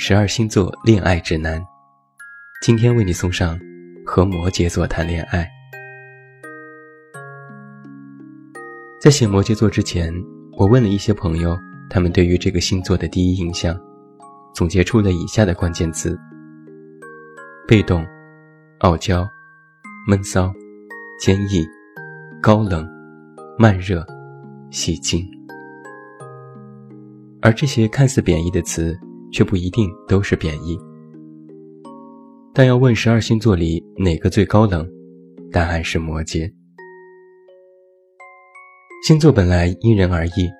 十二星座恋爱指南，今天为你送上和摩羯座谈恋爱。在写摩羯座之前，我问了一些朋友，他们对于这个星座的第一印象，总结出了以下的关键词：被动、傲娇、闷骚、坚毅、高冷、慢热、喜静。而这些看似贬义的词。却不一定都是贬义，但要问十二星座里哪个最高冷，答案是摩羯。星座本来因人而异，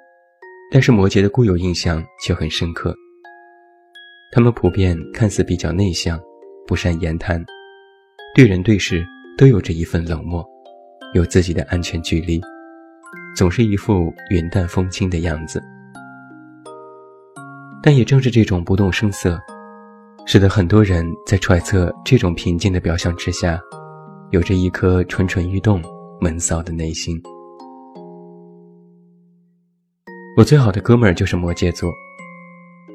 但是摩羯的固有印象却很深刻。他们普遍看似比较内向，不善言谈，对人对事都有着一份冷漠，有自己的安全距离，总是一副云淡风轻的样子。但也正是这种不动声色，使得很多人在揣测这种平静的表象之下，有着一颗蠢蠢欲动、闷骚的内心。我最好的哥们儿就是摩羯座，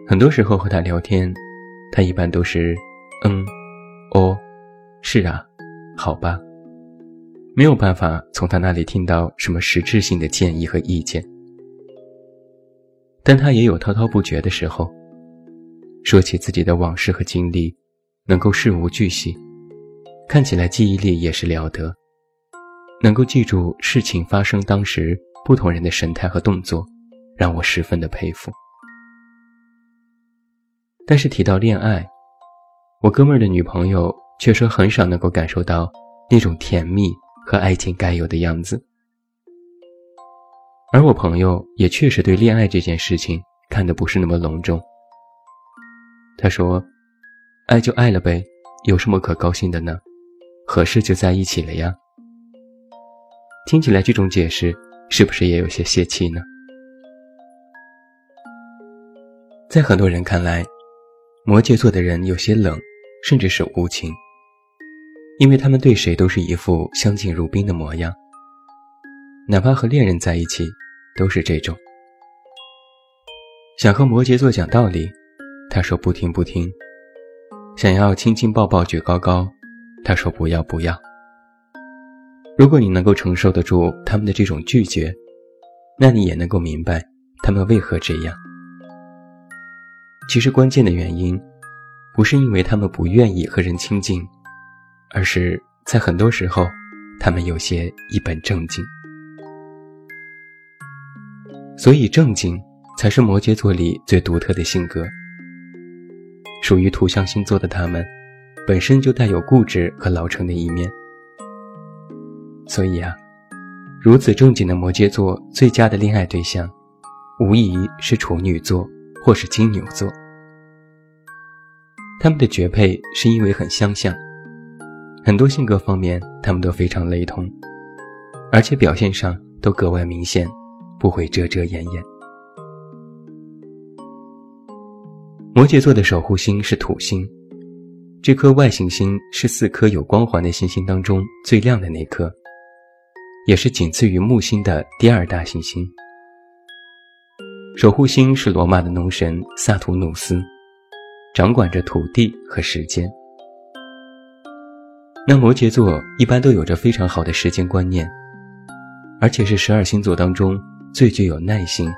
很多时候和他聊天，他一般都是“嗯，哦，是啊，好吧”，没有办法从他那里听到什么实质性的建议和意见。但他也有滔滔不绝的时候，说起自己的往事和经历，能够事无巨细，看起来记忆力也是了得，能够记住事情发生当时不同人的神态和动作，让我十分的佩服。但是提到恋爱，我哥们儿的女朋友却说很少能够感受到那种甜蜜和爱情该有的样子。而我朋友也确实对恋爱这件事情看得不是那么隆重。他说：“爱就爱了呗，有什么可高兴的呢？合适就在一起了呀。”听起来这种解释是不是也有些泄气呢？在很多人看来，摩羯座的人有些冷，甚至是无情，因为他们对谁都是一副相敬如宾的模样，哪怕和恋人在一起。都是这种，想和摩羯座讲道理，他说不听不听；想要亲亲抱抱举高高，他说不要不要。如果你能够承受得住他们的这种拒绝，那你也能够明白他们为何这样。其实关键的原因，不是因为他们不愿意和人亲近，而是在很多时候，他们有些一本正经。所以，正经才是摩羯座里最独特的性格。属于土象星座的他们，本身就带有固执和老成的一面。所以啊，如此正经的摩羯座，最佳的恋爱对象，无疑是处女座或是金牛座。他们的绝配是因为很相像，很多性格方面他们都非常雷同，而且表现上都格外明显。不会遮遮掩掩。摩羯座的守护星是土星，这颗外行星是四颗有光环的行星当中最亮的那颗，也是仅次于木星的第二大行星。守护星是罗马的农神萨图努斯，掌管着土地和时间。那摩羯座一般都有着非常好的时间观念，而且是十二星座当中。最具有耐心，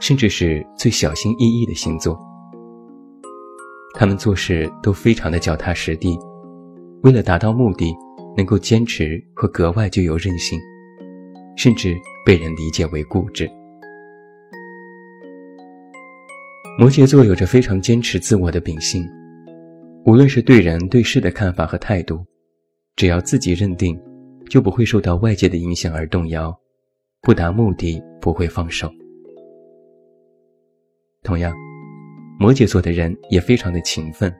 甚至是最小心翼翼的星座。他们做事都非常的脚踏实地，为了达到目的，能够坚持和格外具有韧性，甚至被人理解为固执。摩羯座有着非常坚持自我的秉性，无论是对人对事的看法和态度，只要自己认定，就不会受到外界的影响而动摇。不达目的不会放手。同样，摩羯座的人也非常的勤奋，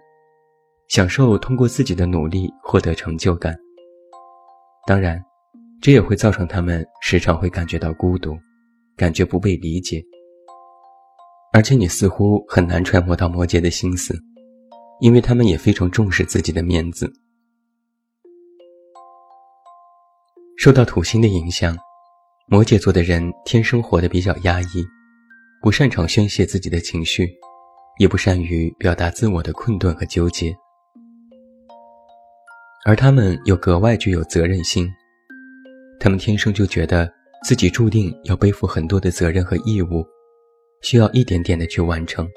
享受通过自己的努力获得成就感。当然，这也会造成他们时常会感觉到孤独，感觉不被理解。而且你似乎很难揣摩到摩羯的心思，因为他们也非常重视自己的面子。受到土星的影响，摩羯座的人天生活得比较压抑，不擅长宣泄自己的情绪，也不善于表达自我的困顿和纠结。而他们又格外具有责任心，他们天生就觉得自己注定要背负很多的责任和义务，需要一点点的去完成。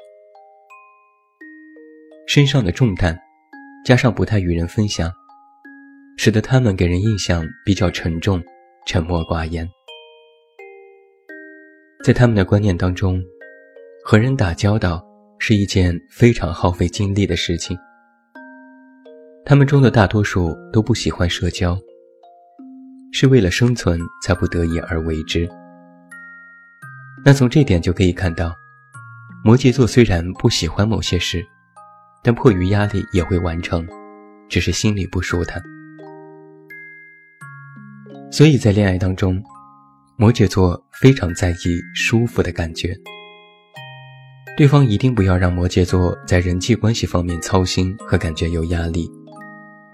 身上的重担，加上不太与人分享。使得他们给人印象比较沉重、沉默寡言。在他们的观念当中，和人打交道是一件非常耗费精力的事情。他们中的大多数都不喜欢社交，是为了生存才不得已而为之。那从这点就可以看到，摩羯座虽然不喜欢某些事，但迫于压力也会完成，只是心里不舒坦。所以在恋爱当中，摩羯座非常在意舒服的感觉。对方一定不要让摩羯座在人际关系方面操心和感觉有压力，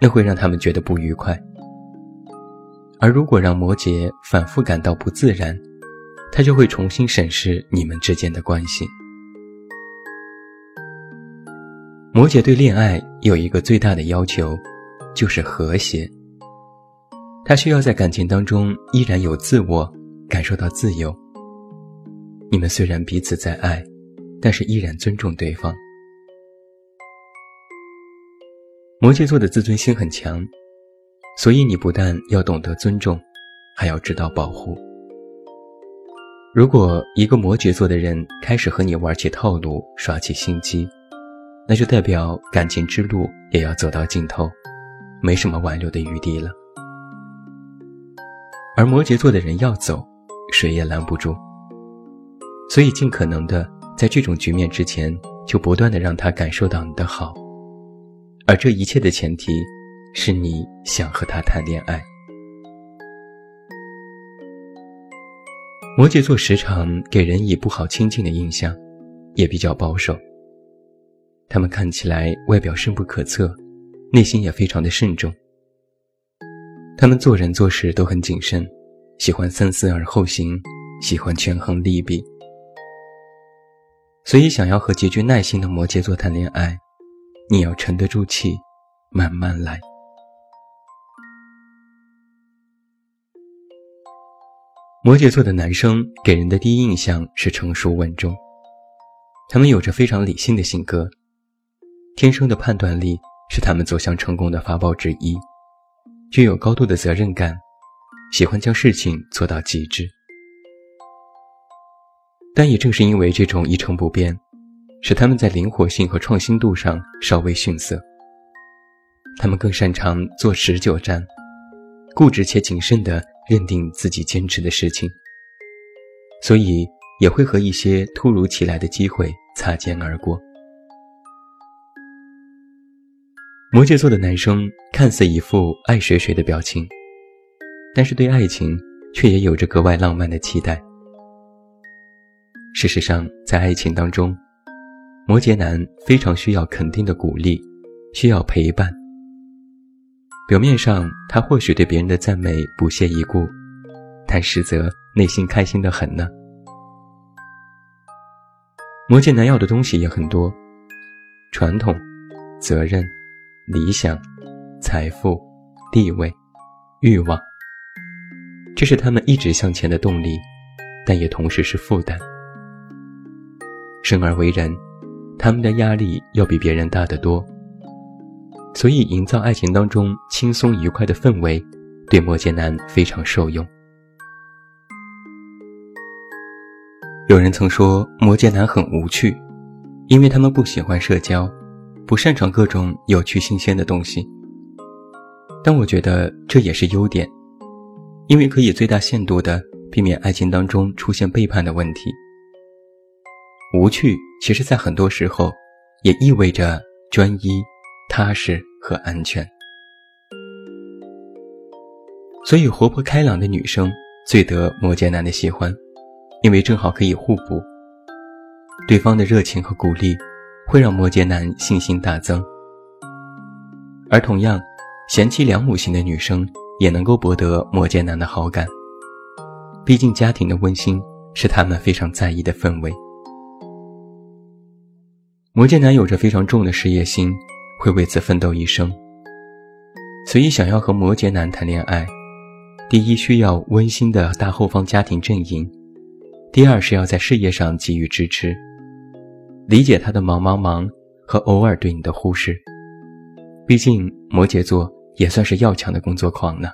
那会让他们觉得不愉快。而如果让摩羯反复感到不自然，他就会重新审视你们之间的关系。摩羯对恋爱有一个最大的要求，就是和谐。他需要在感情当中依然有自我，感受到自由。你们虽然彼此在爱，但是依然尊重对方。摩羯座的自尊心很强，所以你不但要懂得尊重，还要知道保护。如果一个摩羯座的人开始和你玩起套路，耍起心机，那就代表感情之路也要走到尽头，没什么挽留的余地了。而摩羯座的人要走，谁也拦不住。所以尽可能的在这种局面之前，就不断的让他感受到你的好。而这一切的前提，是你想和他谈恋爱。摩羯座时常给人以不好亲近的印象，也比较保守。他们看起来外表深不可测，内心也非常的慎重。他们做人做事都很谨慎，喜欢三思而后行，喜欢权衡利弊。所以，想要和极具耐心的摩羯座谈恋爱，你要沉得住气，慢慢来。摩羯座的男生给人的第一印象是成熟稳重，他们有着非常理性的性格，天生的判断力是他们走向成功的法宝之一。具有高度的责任感，喜欢将事情做到极致。但也正是因为这种一成不变，使他们在灵活性和创新度上稍微逊色。他们更擅长做持久战，固执且谨慎地认定自己坚持的事情，所以也会和一些突如其来的机会擦肩而过。摩羯座的男生看似一副爱谁谁的表情，但是对爱情却也有着格外浪漫的期待。事实上，在爱情当中，摩羯男非常需要肯定的鼓励，需要陪伴。表面上他或许对别人的赞美不屑一顾，但实则内心开心的很呢。摩羯男要的东西也很多：传统、责任。理想、财富、地位、欲望，这是他们一直向前的动力，但也同时是负担。生而为人，他们的压力要比别人大得多，所以营造爱情当中轻松愉快的氛围，对摩羯男非常受用。有人曾说摩羯男很无趣，因为他们不喜欢社交。不擅长各种有趣新鲜的东西，但我觉得这也是优点，因为可以最大限度的避免爱情当中出现背叛的问题。无趣其实在很多时候也意味着专一、踏实和安全。所以，活泼开朗的女生最得摩羯男的喜欢，因为正好可以互补。对方的热情和鼓励，会让摩羯男信心大增。而同样，贤妻良母型的女生也能够博得摩羯男的好感。毕竟，家庭的温馨是他们非常在意的氛围。摩羯男有着非常重的事业心，会为此奋斗一生。所以，想要和摩羯男谈恋爱。第一，需要温馨的大后方家庭阵营；第二，是要在事业上给予支持，理解他的忙忙忙和偶尔对你的忽视。毕竟摩羯座也算是要强的工作狂呢。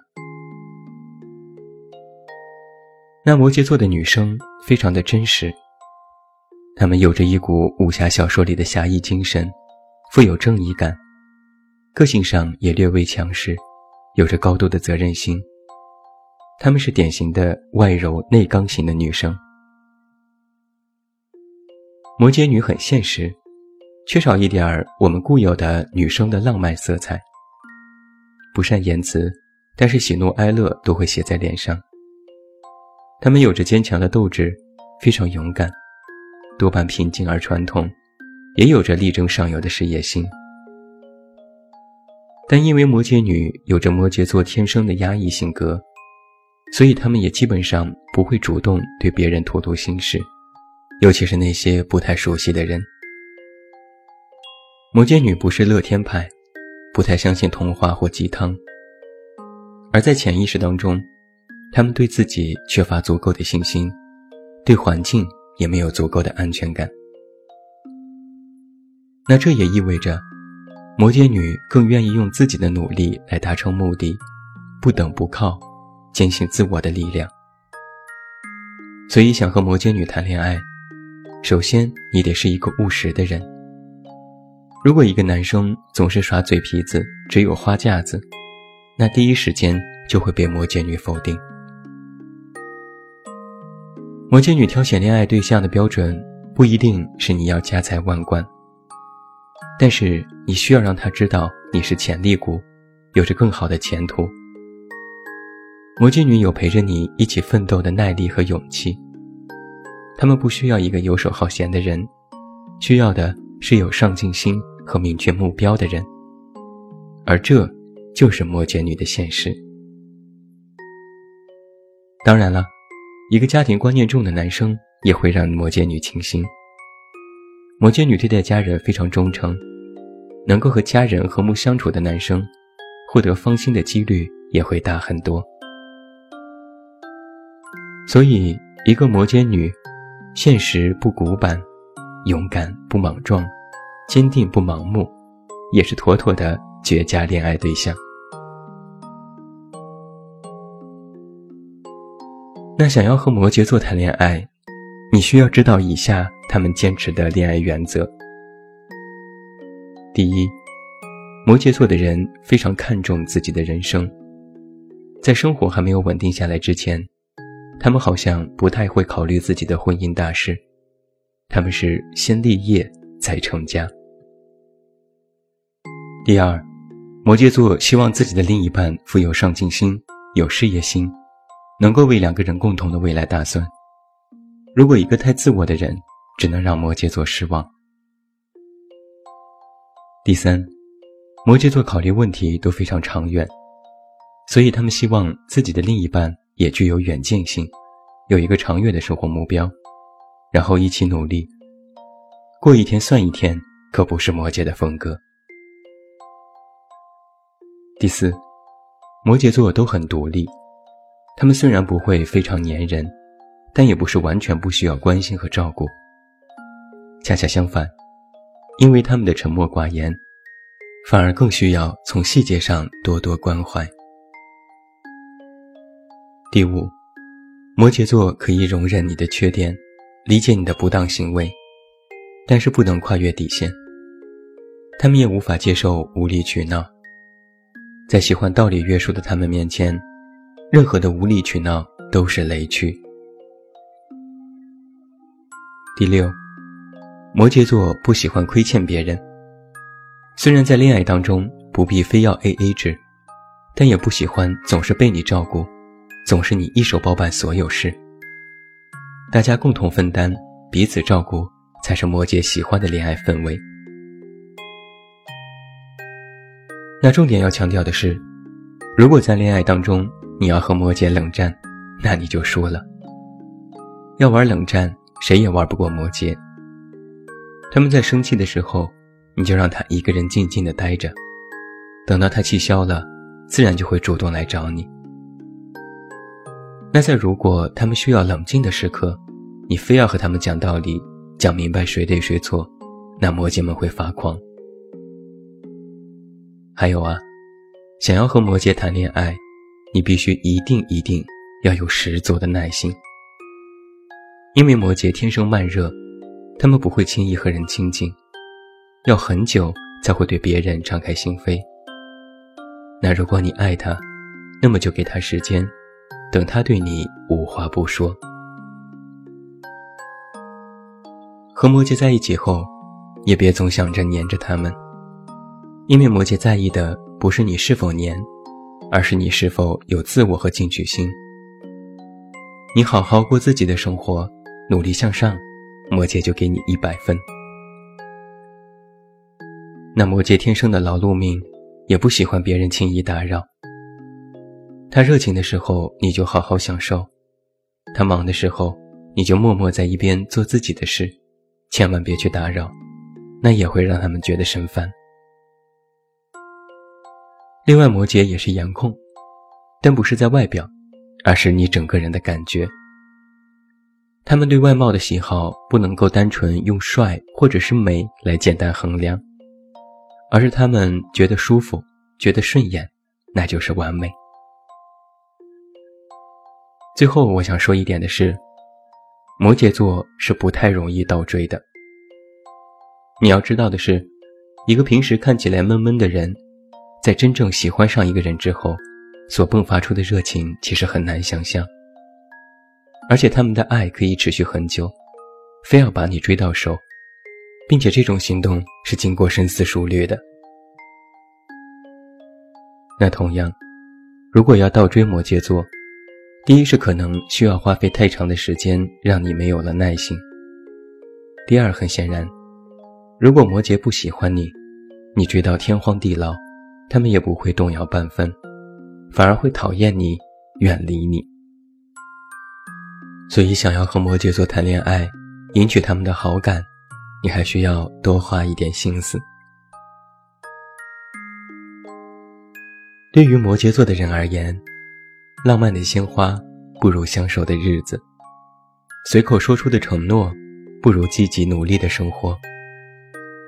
那摩羯座的女生非常的真实，她们有着一股武侠小说里的侠义精神，富有正义感，个性上也略微强势，有着高度的责任心。她们是典型的外柔内刚型的女生。摩羯女很现实，缺少一点儿我们固有的女生的浪漫色彩。不善言辞，但是喜怒哀乐都会写在脸上。他们有着坚强的斗志，非常勇敢，多半平静而传统，也有着力争上游的事业心。但因为摩羯女有着摩羯座天生的压抑性格。所以他们也基本上不会主动对别人吐露心事，尤其是那些不太熟悉的人。摩羯女不是乐天派，不太相信童话或鸡汤，而在潜意识当中，他们对自己缺乏足够的信心，对环境也没有足够的安全感。那这也意味着，摩羯女更愿意用自己的努力来达成目的，不等不靠。坚信自我的力量，所以想和摩羯女谈恋爱，首先你得是一个务实的人。如果一个男生总是耍嘴皮子，只有花架子，那第一时间就会被摩羯女否定。摩羯女挑选恋爱对象的标准不一定是你要家财万贯，但是你需要让他知道你是潜力股，有着更好的前途。摩羯女有陪着你一起奋斗的耐力和勇气，他们不需要一个游手好闲的人，需要的是有上进心和明确目标的人，而这就是摩羯女的现实。当然了，一个家庭观念重的男生也会让摩羯女倾心。摩羯女对待家人非常忠诚，能够和家人和睦相处的男生，获得芳心的几率也会大很多。所以，一个摩羯女，现实不古板，勇敢不莽撞，坚定不盲目，也是妥妥的绝佳恋爱对象。那想要和摩羯座谈恋爱，你需要知道以下他们坚持的恋爱原则：第一，摩羯座的人非常看重自己的人生，在生活还没有稳定下来之前。他们好像不太会考虑自己的婚姻大事，他们是先立业再成家。第二，摩羯座希望自己的另一半富有上进心、有事业心，能够为两个人共同的未来打算。如果一个太自我的人，只能让摩羯座失望。第三，摩羯座考虑问题都非常长远，所以他们希望自己的另一半。也具有远见性，有一个长远的生活目标，然后一起努力，过一天算一天，可不是摩羯的风格。第四，摩羯座都很独立，他们虽然不会非常粘人，但也不是完全不需要关心和照顾。恰恰相反，因为他们的沉默寡言，反而更需要从细节上多多关怀。第五，摩羯座可以容忍你的缺点，理解你的不当行为，但是不能跨越底线。他们也无法接受无理取闹，在喜欢道理约束的他们面前，任何的无理取闹都是雷区。第六，摩羯座不喜欢亏欠别人，虽然在恋爱当中不必非要 A A 制，但也不喜欢总是被你照顾，总是你一手包办所有事。大家共同分担，彼此照顾，才是摩羯喜欢的恋爱氛围。那重点要强调的是，如果在恋爱当中你要和摩羯冷战，那你就输了。要玩冷战，谁也玩不过摩羯。他们在生气的时候，你就让他一个人静静的待着，等到他气消了，自然就会主动来找你。那在如果他们需要冷静的时刻，你非要和他们讲道理，讲明白谁对谁错，那摩羯们会发狂。还有啊，想要和摩羯谈恋爱，你必须一定一定要有十足的耐心。因为摩羯天生慢热，他们不会轻易和人亲近，要很久才会对别人敞开心扉。那如果你爱他，那么就给他时间，等他对你无话不说。和摩羯在一起后，也别总想着黏着他们。因为摩羯在意的不是你是否黏，而是你是否有自我和进取心。你好好过自己的生活，努力向上，摩羯就给你一百分。那摩羯天生的劳碌命，也不喜欢别人轻易打扰。他热情的时候，你就好好享受；他忙的时候，你就默默在一边做自己的事，千万别去打扰，那也会让他们觉得生烦。另外，摩羯也是颜控，但不是在外表，而是你整个人的感觉。他们对外貌的喜好不能够单纯用帅或者是美来简单衡量，而是他们觉得舒服、觉得顺眼，那就是完美。最后，我想说一点的是，摩羯座是不太容易倒追的。你要知道的是，一个平时看起来闷闷的人。在真正喜欢上一个人之后，所迸发出的热情其实很难想象。而且他们的爱可以持续很久，非要把你追到手，并且这种行动是经过深思熟虑的。那同样，如果要倒追摩羯座，第一是可能需要花费太长的时间，让你没有了耐心；第二，很显然，如果摩羯不喜欢你，你追到天荒地老。他们也不会动摇半分，反而会讨厌你，远离你。所以，想要和摩羯座谈恋爱，赢取他们的好感，你还需要多花一点心思。对于摩羯座的人而言，浪漫的鲜花不如相守的日子，随口说出的承诺不如积极努力的生活，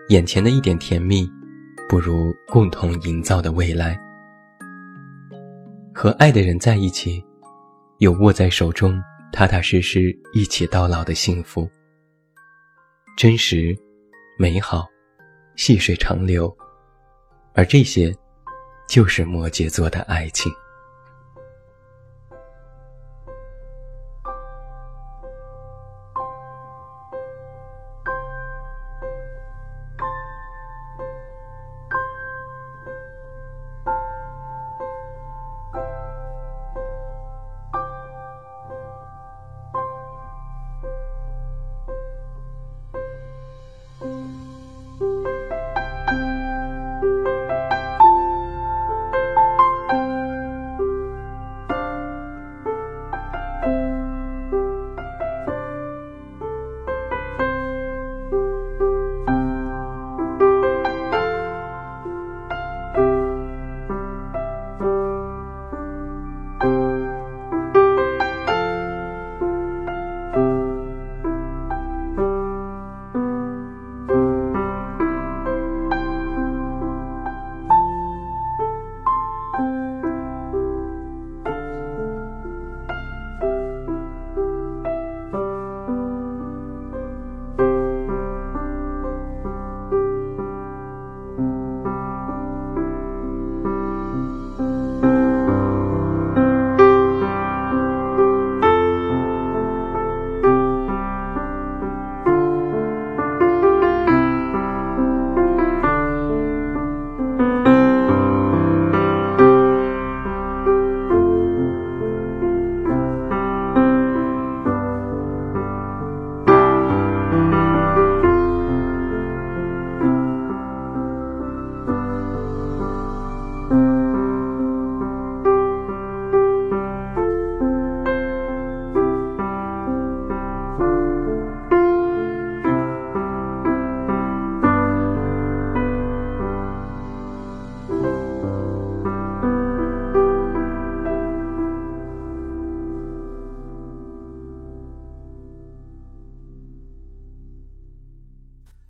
眼前的一点甜蜜。不如共同营造的未来。和爱的人在一起，有握在手中、踏踏实实一起到老的幸福。真实、美好、细水长流，而这些，就是摩羯座的爱情。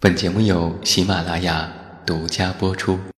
本节目由喜马拉雅独家播出。